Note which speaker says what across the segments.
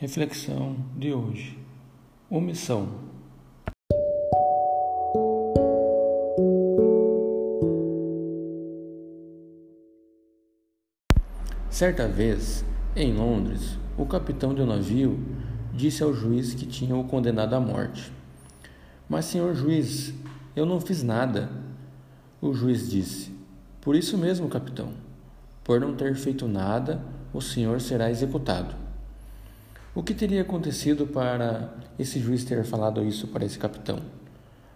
Speaker 1: Reflexão de hoje: omissão. Certa vez, em Londres, o capitão de um navio disse ao juiz que tinha o condenado à morte: Mas, senhor juiz, eu não fiz nada. O juiz disse: Por isso mesmo, capitão, por não ter feito nada, o senhor será executado. O que teria acontecido para esse juiz ter falado isso para esse capitão?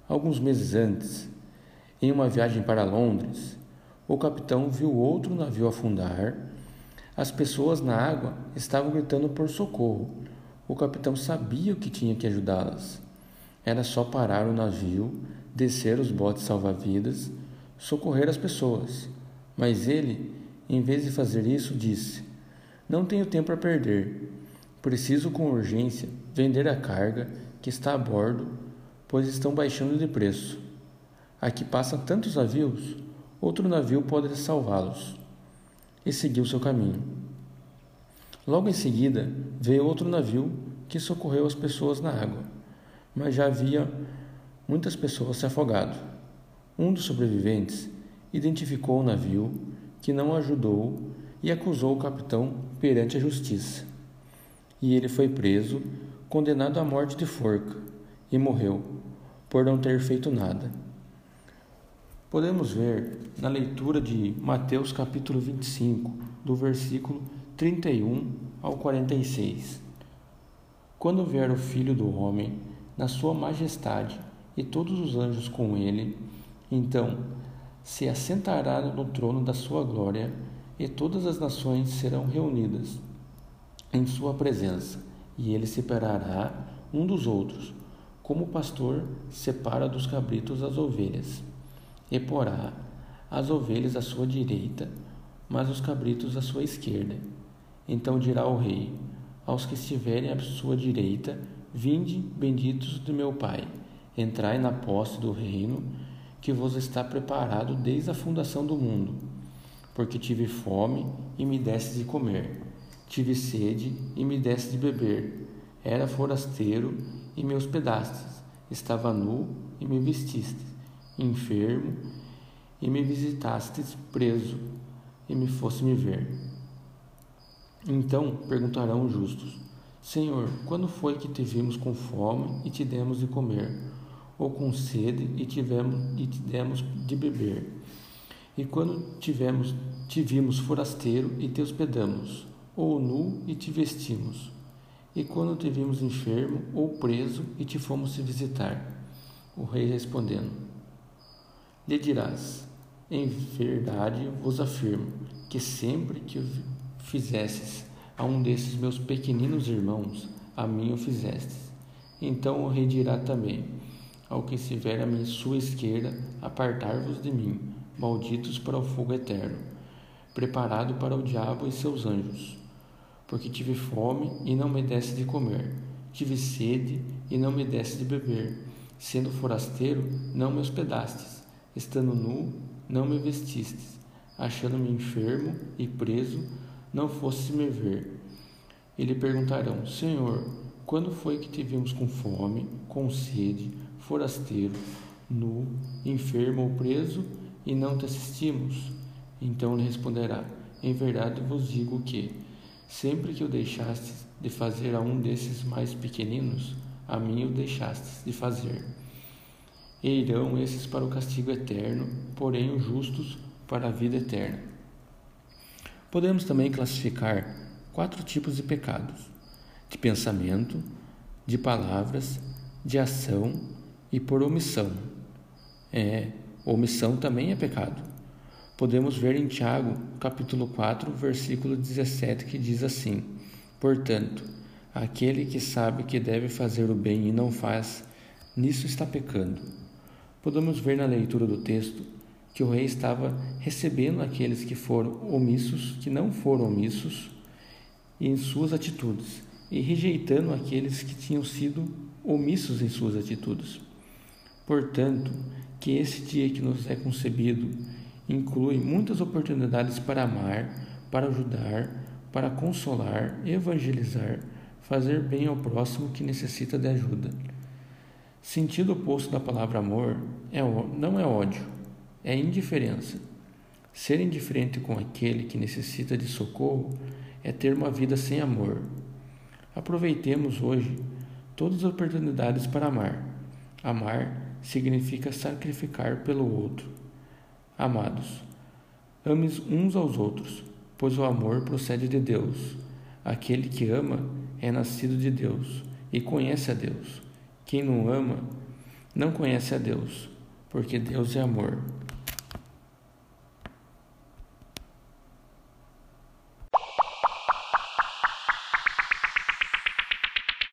Speaker 1: Alguns meses antes, em uma viagem para Londres, o capitão viu outro navio afundar. As pessoas na água estavam gritando por socorro. O capitão sabia que tinha que ajudá-las. Era só parar o navio, descer os botes salva-vidas, socorrer as pessoas. Mas ele, em vez de fazer isso, disse: Não tenho tempo a perder. Preciso com urgência vender a carga que está a bordo, pois estão baixando de preço. Aqui passam tantos navios, outro navio pode salvá-los. E seguiu seu caminho. Logo em seguida, veio outro navio que socorreu as pessoas na água, mas já havia muitas pessoas se afogado. Um dos sobreviventes identificou o navio que não ajudou e acusou o capitão perante a justiça e ele foi preso, condenado à morte de forca, e morreu, por não ter feito nada. Podemos ver na leitura de Mateus capítulo 25, do versículo 31 ao 46. Quando vier o Filho do Homem, na sua majestade, e todos os anjos com ele, então se assentará no trono da sua glória, e todas as nações serão reunidas em sua presença, e ele separará um dos outros, como o pastor separa dos cabritos as ovelhas, e porá as ovelhas à sua direita, mas os cabritos à sua esquerda. Então dirá o rei aos que estiverem à sua direita: Vinde, benditos do meu Pai, entrai na posse do reino que vos está preparado desde a fundação do mundo. Porque tive fome e me deste de comer Tive sede e me deste de beber. Era forasteiro e me hospedastes. Estava nu e me vestistes. Enfermo e me visitastes preso e me fosse me ver. Então perguntarão os justos: Senhor, quando foi que te vimos com fome e te demos de comer, ou com sede e, tivemos, e te demos de beber? E quando tivemos, te vimos forasteiro e te hospedamos? Ou nu e te vestimos, e quando te vimos enfermo ou preso e te fomos te visitar? O rei respondendo: Lhe dirás: Em verdade vos afirmo que sempre que fizestes a um desses meus pequeninos irmãos, a mim o fizestes. Então o rei dirá também: Ao que estiver à minha sua esquerda, apartar-vos de mim, malditos para o fogo eterno, preparado para o diabo e seus anjos porque tive fome e não me desse de comer, tive sede e não me desse de beber, sendo forasteiro, não me hospedastes, estando nu, não me vestistes, achando-me enfermo e preso, não fostes me ver. E lhe perguntarão: Senhor, quando foi que te vimos com fome, com sede, forasteiro, nu, enfermo ou preso, e não te assistimos? Então lhe responderá: Em verdade vos digo que Sempre que o deixastes de fazer a um desses mais pequeninos, a mim o deixastes de fazer. E irão esses para o castigo eterno, porém os justos para a vida eterna. Podemos também classificar quatro tipos de pecados: de pensamento, de palavras, de ação e por omissão. É, omissão também é pecado podemos ver em Tiago, capítulo 4, versículo 17, que diz assim: Portanto, aquele que sabe que deve fazer o bem e não faz, nisso está pecando. Podemos ver na leitura do texto que o rei estava recebendo aqueles que foram omissos, que não foram omissos em suas atitudes, e rejeitando aqueles que tinham sido omissos em suas atitudes. Portanto, que esse dia que nos é concebido inclui muitas oportunidades para amar, para ajudar, para consolar, evangelizar, fazer bem ao próximo que necessita de ajuda. Sentido oposto da palavra amor é, não é ódio, é indiferença. Ser indiferente com aquele que necessita de socorro é ter uma vida sem amor. Aproveitemos hoje todas as oportunidades para amar. Amar significa sacrificar pelo outro. Amados, ames uns aos outros, pois o amor procede de Deus. Aquele que ama é nascido de Deus e conhece a Deus. Quem não ama não conhece a Deus, porque Deus é amor.